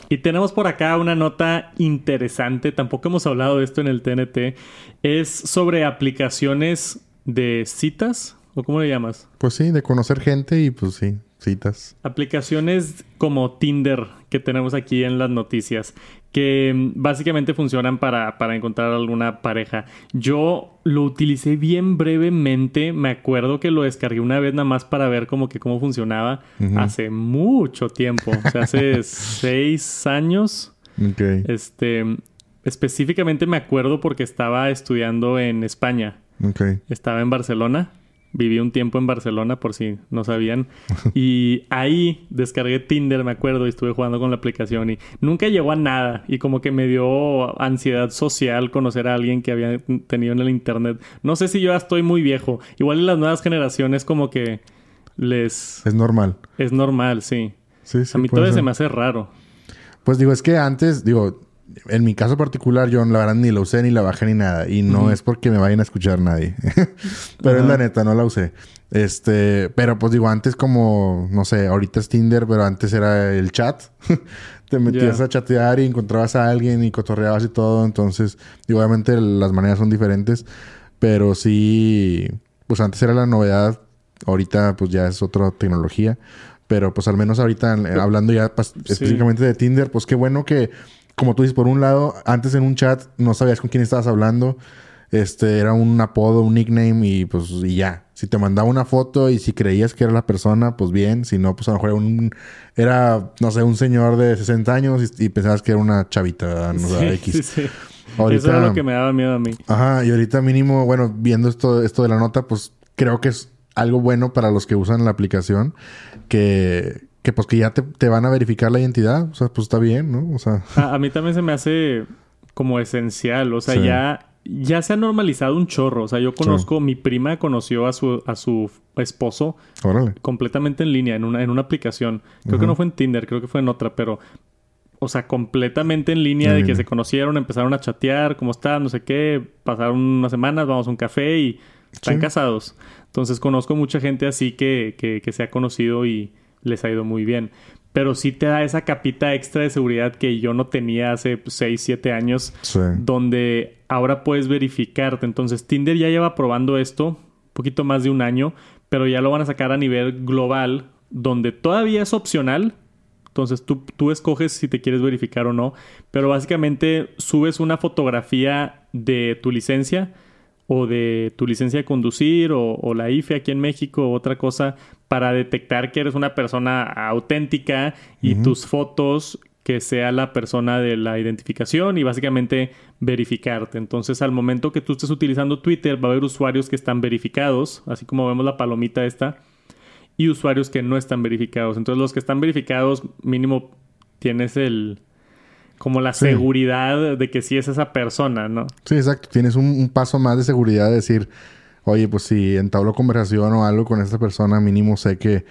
Y tenemos por acá una nota interesante, tampoco hemos hablado de esto en el TNT, es sobre aplicaciones de citas, ¿o cómo le llamas? Pues sí, de conocer gente y pues sí, citas. Aplicaciones como Tinder que tenemos aquí en las noticias, que mm, básicamente funcionan para, para encontrar alguna pareja. Yo lo utilicé bien brevemente, me acuerdo que lo descargué una vez nada más para ver como que cómo funcionaba hace mucho tiempo, o sea, hace seis años. Este, específicamente me acuerdo porque estaba estudiando en España. Estaba en Barcelona viví un tiempo en Barcelona, por si no sabían. y ahí descargué Tinder, me acuerdo, y estuve jugando con la aplicación. Y nunca llegó a nada. Y como que me dio ansiedad social conocer a alguien que había tenido en el internet. No sé si yo ya estoy muy viejo. Igual en las nuevas generaciones, como que les. Es normal. Es normal, sí. Sí, sí. A mí todavía se ser. me hace raro. Pues digo, es que antes, digo, en mi caso particular, yo la verdad ni la usé ni la bajé ni nada. Y no es porque me vayan a escuchar nadie. pero es Ajá. la neta, no la usé. Este, pero pues digo, antes como, no sé, ahorita es Tinder, pero antes era el chat. Te metías a chatear y encontrabas a alguien y cotorreabas y todo. Entonces, digo, obviamente las maneras son diferentes. Pero sí, pues antes era la novedad. Ahorita pues ya es otra tecnología. Pero pues al menos ahorita, eh, hablando ya específicamente de Tinder, pues qué bueno que, como tú dices, por un lado, antes en un chat no sabías con quién estabas hablando. Este era un apodo, un nickname y pues y ya. Si te mandaba una foto y si creías que era la persona, pues bien. Si no, pues a lo mejor era un, era, no sé, un señor de 60 años y, y pensabas que era una chavita. No, Sí, X. sí, sí. Ahorita- Eso era lo que me daba miedo a mí. Ajá, y ahorita mínimo, bueno, viendo esto, esto de la nota, pues creo que es algo bueno para los que usan la aplicación, que, que pues que ya te, te van a verificar la identidad, o sea, pues está bien, ¿no? O sea, A, a mí también se me hace como esencial. O sea, Sí. ya, ya se ha normalizado un chorro. O sea, yo conozco, mi prima conoció a su, a su esposo órale. completamente en línea, en una, en una aplicación. Creo que no fue en Tinder, creo que fue en otra, pero. O sea, completamente en línea de que se conocieron, empezaron a chatear, cómo están, no sé qué, pasaron unas semanas, vamos a un café y están Sí. casados. Entonces conozco mucha gente así que, que, que se ha conocido y les ha ido muy bien. Pero sí te da esa capita extra de seguridad que yo no tenía hace 6, 7 años Sí. donde ahora puedes verificarte. Entonces, Tinder ya lleva probando esto un poquito más de un año, pero ya lo van a sacar a nivel global, donde todavía es opcional. Entonces, tú, tú escoges si te quieres verificar o no, pero básicamente subes una fotografía de tu licencia o de tu licencia de conducir o, o la IFE aquí en México o otra cosa para detectar que eres una persona auténtica y tus fotos que sea la persona de la identificación y básicamente verificarte. Entonces, al momento que tú estés utilizando Twitter, va a haber usuarios que están verificados, así como vemos la palomita esta, y usuarios que no están verificados. Entonces, los que están verificados, mínimo tienes el como la Sí. seguridad de que sí es esa persona, ¿no? Sí, exacto. Tienes un, un paso más de seguridad de decir, oye, pues si entablo conversación o algo con esta persona, mínimo sé que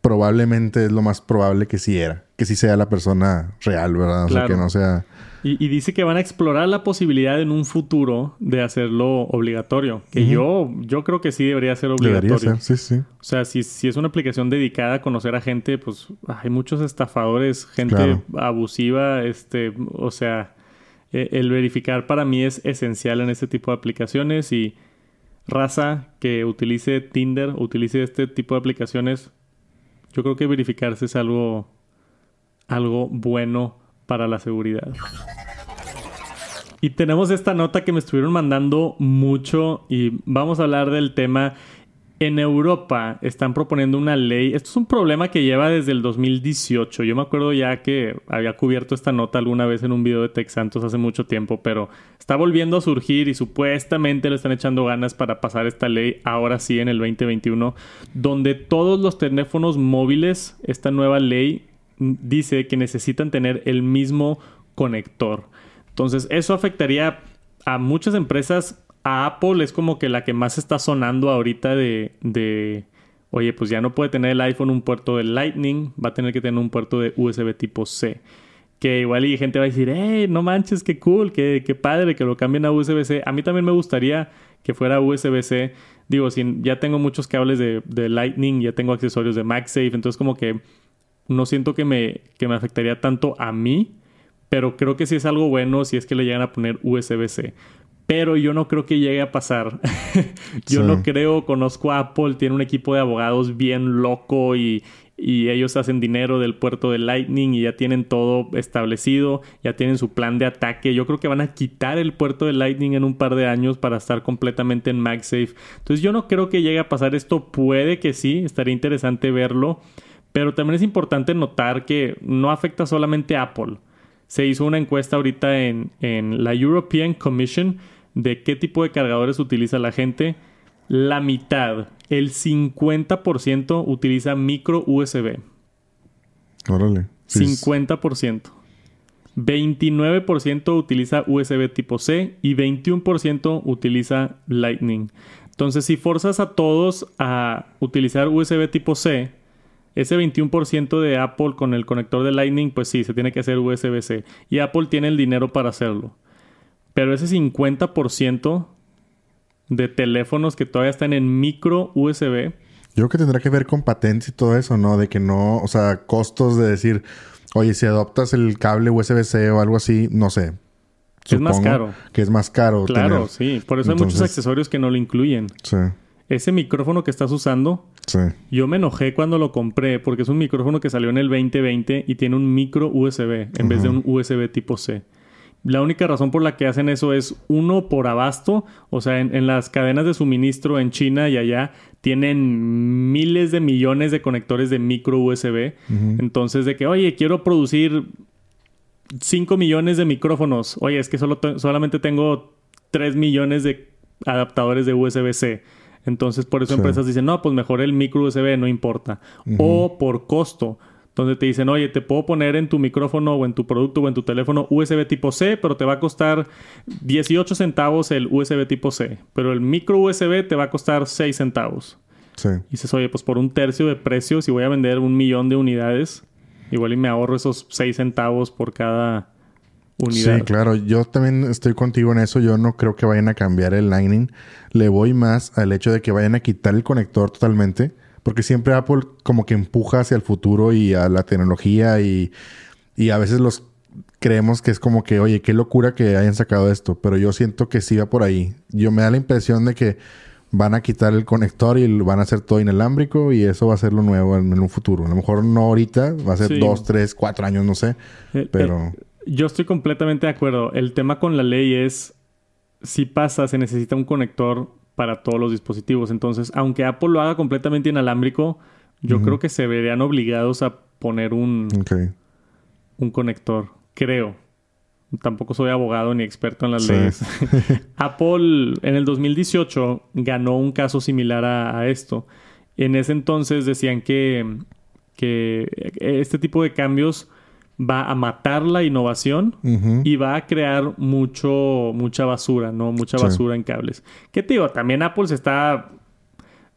probablemente es lo más probable que sí era. Que sí sea la persona real, ¿verdad? O sea, Claro. que no sea... Y, y dice que van a explorar la posibilidad en un futuro de hacerlo obligatorio. Que yo, yo creo que sí debería ser obligatorio. Debería ser, sí, sí. O sea, si, si es una aplicación dedicada a conocer a gente, pues hay muchos estafadores, gente Claro. abusiva, este, o sea, eh, el verificar para mí es esencial en este tipo de aplicaciones y raza que utilice Tinder, utilice este tipo de aplicaciones, yo creo que verificarse es algo, algo bueno para la seguridad. Y tenemos esta nota que me estuvieron mandando mucho y vamos a hablar del tema. En Europa están proponiendo una ley. Esto es un problema que lleva desde el 2018. Yo me acuerdo ya que había cubierto esta nota alguna vez en un video de Tech Santos hace mucho tiempo, pero está volviendo a surgir y supuestamente le están echando ganas para pasar esta ley ahora sí en el 2021, donde todos los teléfonos móviles, esta nueva ley mm, dice que necesitan tener el mismo conector. Entonces, eso afectaría a muchas empresas. A Apple es como que la que más está sonando ahorita de, de, oye, pues ya no puede tener el iPhone un puerto de Lightning, va a tener que tener un puerto de USB tipo C. Que igual y gente va a decir, hey, no manches, qué cool, qué, qué padre que lo cambien a USB-C. A mí también me gustaría que fuera USB-C. Digo, ya tengo muchos cables de, de Lightning, ya tengo accesorios de MagSafe, entonces como que no siento que me, que me afectaría tanto a mí, pero creo que sí es algo bueno si es que le llegan a poner USB-C. Pero yo no creo que llegue a pasar. yo Sí. no creo, conozco a Apple, tiene un equipo de abogados bien loco y, y ellos hacen dinero del puerto de Lightning y ya tienen todo establecido, ya tienen su plan de ataque. Yo creo que van a quitar el puerto de Lightning en un par de años para estar completamente en MagSafe. Entonces yo no creo que llegue a pasar esto. Puede que sí, estaría interesante verlo. Pero también es importante notar que no afecta solamente a Apple. Se hizo una encuesta ahorita en, en la European Commission de qué tipo de cargadores utiliza la gente. la mitad, el 50% utiliza micro USB. Órale. Sí, 50%. 29% utiliza USB tipo C y 21% utiliza Lightning. Entonces, si forzas a todos a utilizar USB tipo C, ese 21% de Apple con el conector de Lightning, pues sí, se tiene que hacer USB-C. Y Apple tiene el dinero para hacerlo. Pero ese 50% de teléfonos que todavía están en micro USB. Yo creo que tendrá que ver con patentes y todo eso, ¿no? De que no, o sea, costos de decir, oye, si adoptas el cable USB-C o algo así, no sé. Es más caro. Que es más caro. Claro, sí. Por eso hay muchos accesorios que no lo incluyen. Sí. Ese micrófono que estás usando, Sí. yo me enojé cuando lo compré porque es un micrófono que salió en el 2020 y tiene un micro USB en vez de un USB tipo C. La única razón por la que hacen eso es uno por abasto, o sea, en, en las cadenas de suministro en China y allá tienen miles de millones de conectores de micro USB. Entonces, de que, oye, quiero producir 5 millones de micrófonos. Oye, es que solo te- solamente tengo 3 millones de adaptadores de USB-C. Entonces, por eso Sí. empresas dicen, no, pues mejor el micro USB, no importa. O por costo, donde te dicen, oye, te puedo poner en tu micrófono o en tu producto o en tu teléfono USB tipo C, pero te va a costar 18 centavos el USB tipo C. Pero el micro USB te va a costar 6 centavos. Sí. Y dices, oye, pues por un tercio de precio, si voy a vender un millón de unidades, igual y me ahorro esos 6 centavos por cada unidad. Sí, claro. Yo también estoy contigo en eso. Yo no creo que vayan a cambiar el Lightning. Le voy más al hecho de que vayan a quitar el conector totalmente. Porque siempre Apple como que empuja hacia el futuro y a la tecnología y, y a veces los creemos que es como que, oye, qué locura que hayan sacado esto. Pero yo siento que sí va por ahí. Yo me da la impresión de que van a quitar el conector y van a hacer todo inalámbrico y eso va a ser lo nuevo en, en un futuro. A lo mejor no ahorita, va a ser Sí. dos, tres, cuatro años, no sé. El- Pero... el- yo estoy completamente de acuerdo. El tema con la ley es, si pasa, se necesita un conector para todos los dispositivos. Entonces, aunque Apple lo haga completamente inalámbrico, yo creo que se verían obligados a poner un, un conector. Creo. Tampoco soy abogado ni experto en las Sí. leyes. Apple en el 2018 ganó un caso similar a, a esto. En ese entonces decían que, que este tipo de cambios va a matar la innovación y va a crear mucho, mucha basura, ¿no? Mucha Sí. basura en cables. ¿Qué te digo? También Apple se está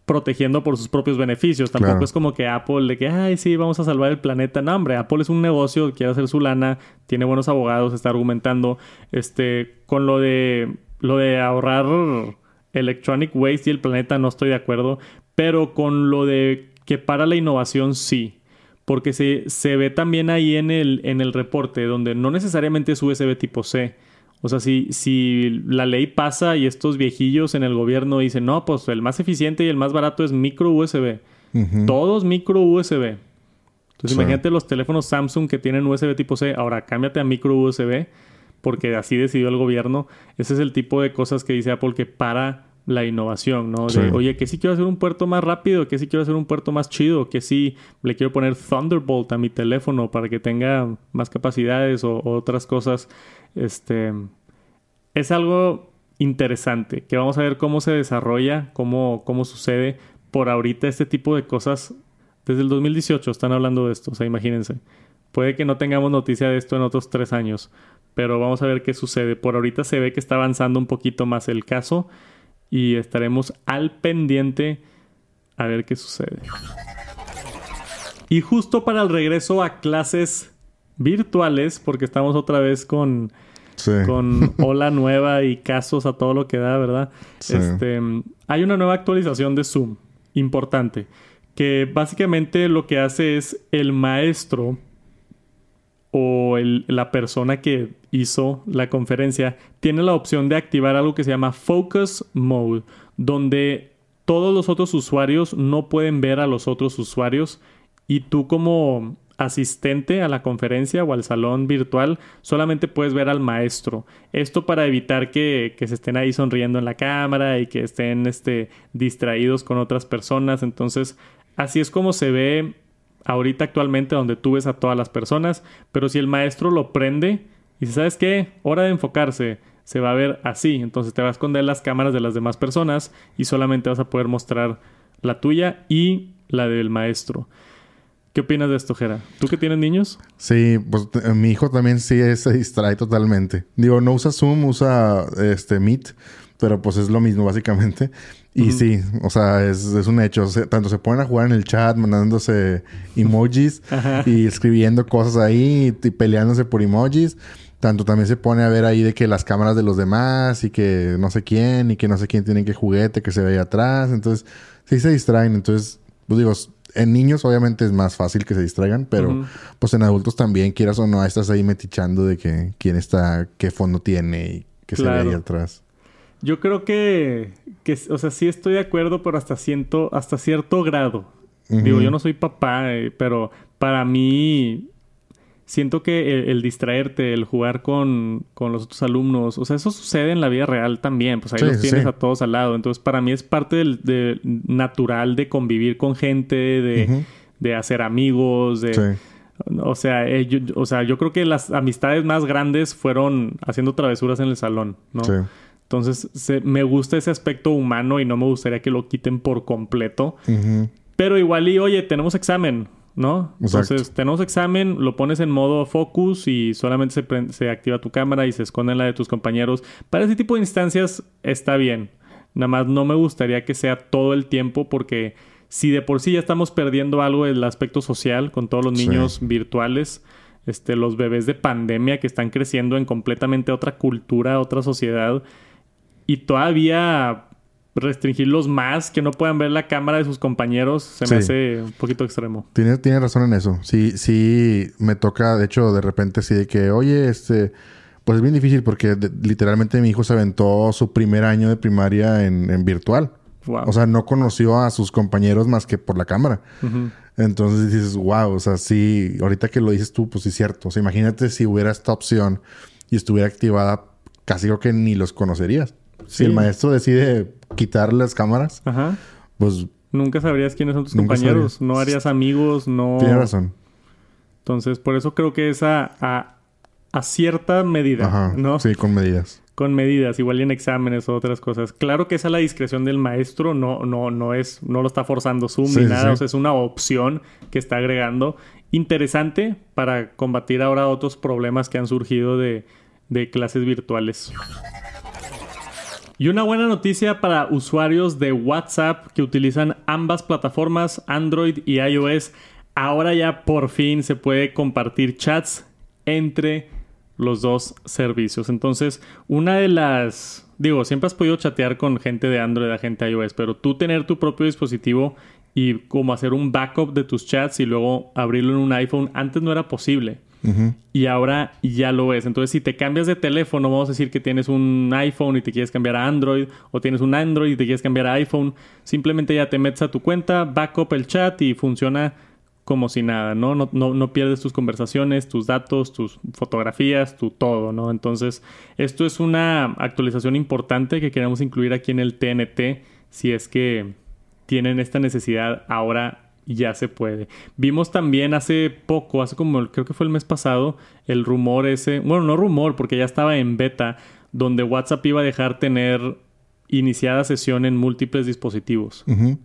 protegiendo por sus propios beneficios. Tampoco Claro. es como que Apple de que, ay, sí, vamos a salvar el planeta. No, hombre, Apple es un negocio, quiere hacer su lana, tiene buenos abogados, está argumentando. Este, con lo de, lo de ahorrar electronic waste y el planeta no estoy de acuerdo, pero con lo de que para la innovación sí. Porque se, se ve también ahí en el, en el reporte, donde no necesariamente es USB tipo C. O sea, si, si la ley pasa y estos viejillos en el gobierno dicen, no, pues el más eficiente y el más barato es micro USB. Todos micro USB. Entonces Sí. imagínate los teléfonos Samsung que tienen USB tipo C. Ahora cámbiate a micro USB porque así decidió el gobierno. Ese es el tipo de cosas que dice Apple que para la innovación, ¿no? De, Sí. oye, que sí quiero hacer un puerto más rápido, que sí quiero hacer un puerto más chido, que sí le quiero poner Thunderbolt a mi teléfono para que tenga más capacidades o, o otras cosas. Este es algo interesante que vamos a ver cómo se desarrolla, cómo, cómo sucede. Por ahorita este tipo de cosas, desde el 2018 están hablando de esto, o sea, imagínense. Puede que no tengamos noticia de esto en otros tres años, pero vamos a ver qué sucede. Por ahorita se ve que está avanzando un poquito más el caso y estaremos al pendiente a ver qué sucede. Y justo para el regreso a clases virtuales, porque estamos otra vez con, Sí. con ola nueva y casos a todo lo que da, ¿verdad? Sí. Este, hay una nueva actualización de Zoom, importante, que básicamente lo que hace es el maestro o la persona que hizo la conferencia tiene la opción de activar algo que se llama Focus Mode, donde todos los otros usuarios no pueden ver a los otros usuarios y tú como asistente a la conferencia o al salón virtual solamente puedes ver al maestro. Esto para evitar que, que se estén ahí sonriendo en la cámara y que estén este, distraídos con otras personas. Entonces, así es como se ve ahorita actualmente donde tú ves a todas las personas, pero si el maestro lo prende y dice, ¿sabes qué? Hora de enfocarse. se va a ver así. Entonces te va a esconder las cámaras de las demás personas y solamente vas a poder mostrar la tuya y la del maestro. ¿Qué opinas de esto, Jera? ¿Tú que tienes niños? Sí, pues mi hijo también sí se distrae totalmente. Digo, no usa Zoom, usa este Meet, pero pues es lo mismo básicamente. Y sí, o sea, es, un hecho. tanto se ponen a jugar en el chat, mandándose emojis y escribiendo cosas ahí y, peleándose por emojis. Tanto también se pone a ver ahí de que las cámaras de los demás y que no sé quién y que no sé quién tiene qué juguete que se ve ahí atrás. Entonces, sí se distraen. Entonces, pues digo, en niños obviamente es más fácil que se distraigan, pero pues en adultos también, quieras o no, estás ahí metichando de que quién está, qué fondo tiene y qué se ve ahí atrás. Yo creo que, que, o sea, sí estoy de acuerdo, pero hasta, ciento, hasta cierto grado. Digo, yo no soy papá, eh, pero para mí siento que el, distraerte, el jugar con, con, los otros alumnos, o sea, eso sucede en la vida real también, pues ahí los tienes a todos al lado. Entonces, para mí es parte del, natural de convivir con gente, de, de hacer amigos, de... O sea, eh, yo, o sea, yo creo que las amistades más grandes fueron haciendo travesuras en el salón, ¿no? Sí. Entonces, me gusta ese aspecto humano y no me gustaría que lo quiten por completo. Pero igual y, oye, tenemos examen, ¿no? Entonces, tenemos examen, lo pones en modo focus y solamente se, se activa tu cámara y se esconde en la de tus compañeros. Para ese tipo de instancias está bien. Nada más no me gustaría que sea todo el tiempo porque si de por sí ya estamos perdiendo algo del aspecto social con todos los niños virtuales, este, los bebés de pandemia que están creciendo en completamente otra cultura, otra sociedad, y todavía restringirlos más, que no puedan ver la cámara de sus compañeros, se me hace un poquito extremo. Tienes, tiene razón en eso. Sí, sí, me toca, de hecho, de repente sí de que, oye, este, pues es bien difícil porque literalmente mi hijo se aventó su primer año de primaria en, virtual. O sea, no conoció a sus compañeros más que por la cámara. Entonces dices, wow, o sea, sí, ahorita que lo dices tú, pues sí es cierto. O sea, imagínate si hubiera esta opción y estuviera activada, casi creo que ni los conocerías. Si el maestro decide quitar las cámaras, pues... Nunca sabrías quiénes son tus compañeros. No harías amigos, no... Tienes razón. Entonces, por eso creo que es a, a, cierta medida, ¿no? Sí, con medidas. Con medidas, igual y en exámenes o otras cosas. Claro que es a la discreción del maestro, no, no, no es, no lo está forzando Zoom ni nada. O sea, es una opción que está agregando. Interesante para combatir ahora otros problemas que han surgido de, de clases virtuales. Y una buena noticia para usuarios de WhatsApp que utilizan ambas plataformas, Android y iOS. Ahora ya por fin se puede compartir chats entre los dos servicios. Entonces, una de las... Digo, siempre has podido chatear con gente de Android, a gente de iOS, pero tú tener tu propio dispositivo y como hacer un backup de tus chats y luego abrirlo en un iPhone, antes no era posible. Y ahora ya lo es. Entonces, si te cambias de teléfono, vamos a decir que tienes un iPhone y te quieres cambiar a Android, o tienes un Android y te quieres cambiar a iPhone, simplemente ya te metes a tu cuenta, backup el chat y funciona como si nada, ¿no? No, no, pierdes tus conversaciones, tus datos, tus fotografías, tu todo, ¿no? Entonces, esto es una actualización importante que queremos incluir aquí en el TNT si es que tienen esta necesidad ahora ya se puede. Vimos también hace poco, hace como creo que fue el mes pasado, el rumor ese, bueno, no rumor, porque ya estaba en beta, donde WhatsApp iba a dejar tener iniciada sesión en múltiples dispositivos,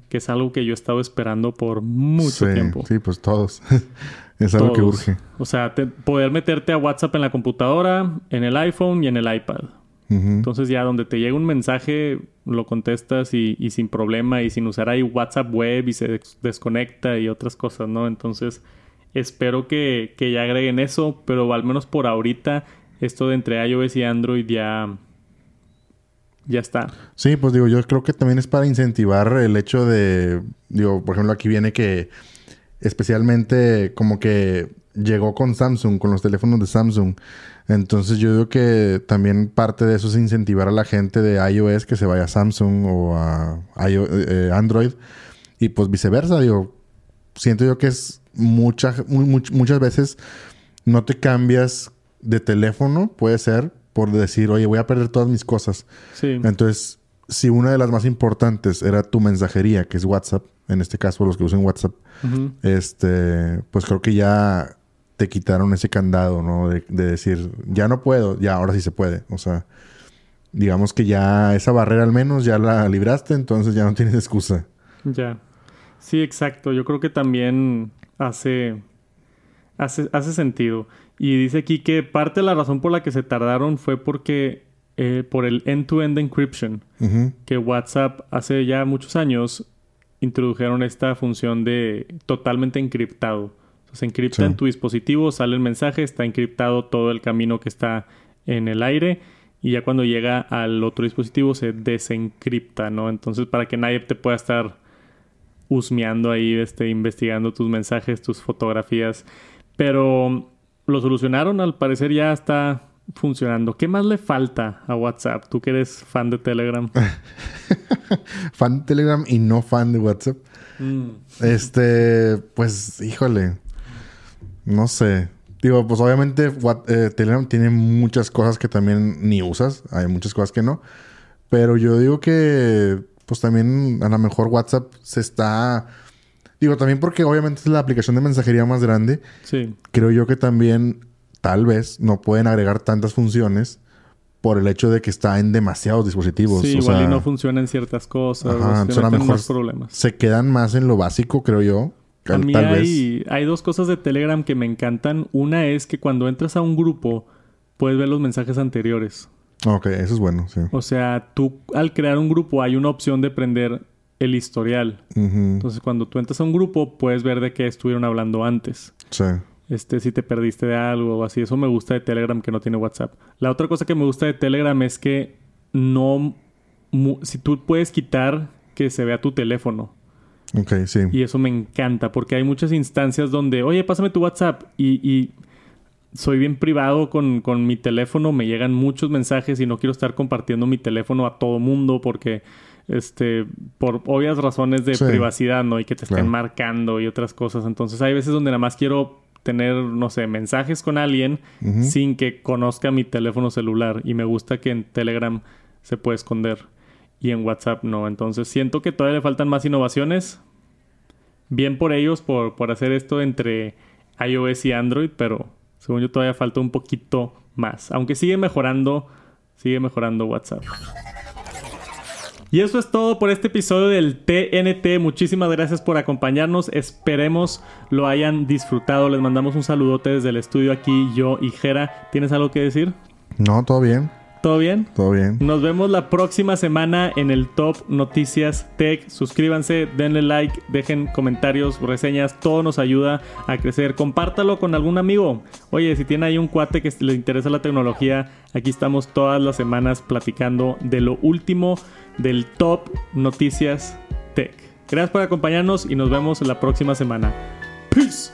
que es algo que yo he estado esperando por mucho tiempo. Sí, pues todos. es algo que urge. O sea, poder meterte a WhatsApp en la computadora, en el iPhone y en el iPad. Entonces ya donde te llega un mensaje lo contestas y, sin problema y sin usar ahí WhatsApp web y se desconecta y otras cosas, ¿no? Entonces espero que, ya agreguen eso, pero al menos por ahorita esto de entre iOS y Android ya, ya está. Sí, pues digo, yo creo que también es para incentivar el hecho de, digo, por ejemplo, aquí viene que especialmente como que llegó con Samsung, con los teléfonos de Samsung. Entonces yo digo que también parte de eso es incentivar a la gente de iOS que se vaya a Samsung o a eh, Android y pues viceversa. Digo, siento yo que es muchas muchas veces no te cambias de teléfono, puede ser, por decir, oye, voy a perder todas mis cosas. Sí. Entonces, si una de las más importantes era tu mensajería, que es WhatsApp, en este caso los que usan WhatsApp, este, pues creo que ya te quitaron ese candado, ¿no? De, decir, ya no puedo, ya ahora sí se puede. O sea, digamos que ya esa barrera al menos ya la libraste, entonces ya no tienes excusa. Ya. Sí, exacto. Yo creo que también hace, hace, hace sentido. Y dice aquí que parte de la razón por la que se tardaron fue porque eh, por el end-to-end encryption, que WhatsApp hace ya muchos años introdujeron esta función de totalmente encriptado. Se encripta en tu dispositivo, sale el mensaje, está encriptado todo el camino que está en el aire y ya cuando llega al otro dispositivo se desencripta, ¿no? Entonces para que nadie te pueda estar husmeando ahí, este, investigando tus mensajes, tus fotografías. Pero lo solucionaron, al parecer ya está funcionando. ¿Qué más le falta a WhatsApp? Tú que eres fan de Telegram. fan de Telegram y no fan de WhatsApp. Mm. Este, pues, híjole. No sé. Digo, pues obviamente eh, Telegram tiene muchas cosas que también ni usas. Hay muchas cosas que no. Pero yo digo que, pues también a lo mejor WhatsApp se está... Digo, también porque obviamente es la aplicación de mensajería más grande. Sí. Creo yo que también tal vez no pueden agregar tantas funciones por el hecho de que está en demasiados dispositivos. Sí, igual y no funciona en ciertas cosas. Ajá, mejor problemas. Se quedan más en lo básico, creo yo. A mí hay, hay dos cosas de Telegram que me encantan. Una es que cuando entras a un grupo puedes ver los mensajes anteriores. Ok, eso es bueno, sí. O sea, tú al crear un grupo hay una opción de prender el historial. Entonces, cuando tú entras a un grupo, puedes ver de qué estuvieron hablando antes. Sí este, si te perdiste de algo o así. Eso me gusta de Telegram que no tiene WhatsApp. La otra cosa que me gusta de Telegram es que no... Si tú puedes quitar que se vea tu teléfono. Ok, sí. Y eso me encanta porque hay muchas instancias donde, oye, pásame tu WhatsApp y, soy bien privado con, con, mi teléfono, me llegan muchos mensajes y no quiero estar compartiendo mi teléfono a todo mundo porque, este, por obvias razones de privacidad, ¿no? Y que te estén marcando y otras cosas. Entonces hay veces donde nada más quiero tener, no sé, mensajes con alguien sin que conozca mi teléfono celular. Y me gusta que en Telegram se puede esconder y en WhatsApp no. Entonces siento que todavía le faltan más innovaciones. Bien por ellos por, por hacer esto entre iOS y Android, pero según yo todavía falta un poquito más. Aunque sigue mejorando, sigue mejorando WhatsApp. Y eso es todo por este episodio del TNT. Muchísimas gracias por acompañarnos. Esperemos lo hayan disfrutado. Les mandamos un saludote desde el estudio aquí, yo y Jera. ¿Tienes algo que decir? No, todo bien. ¿Todo bien? Todo bien. Nos vemos la próxima semana en el Top Noticias Tech. Suscríbanse, denle like, dejen comentarios, reseñas. Todo nos ayuda a crecer. Compártalo con algún amigo. Oye, si tiene ahí un cuate que le interesa la tecnología, aquí estamos todas las semanas platicando de lo último del Top Noticias Tech. Gracias por acompañarnos y nos vemos la próxima semana. Peace.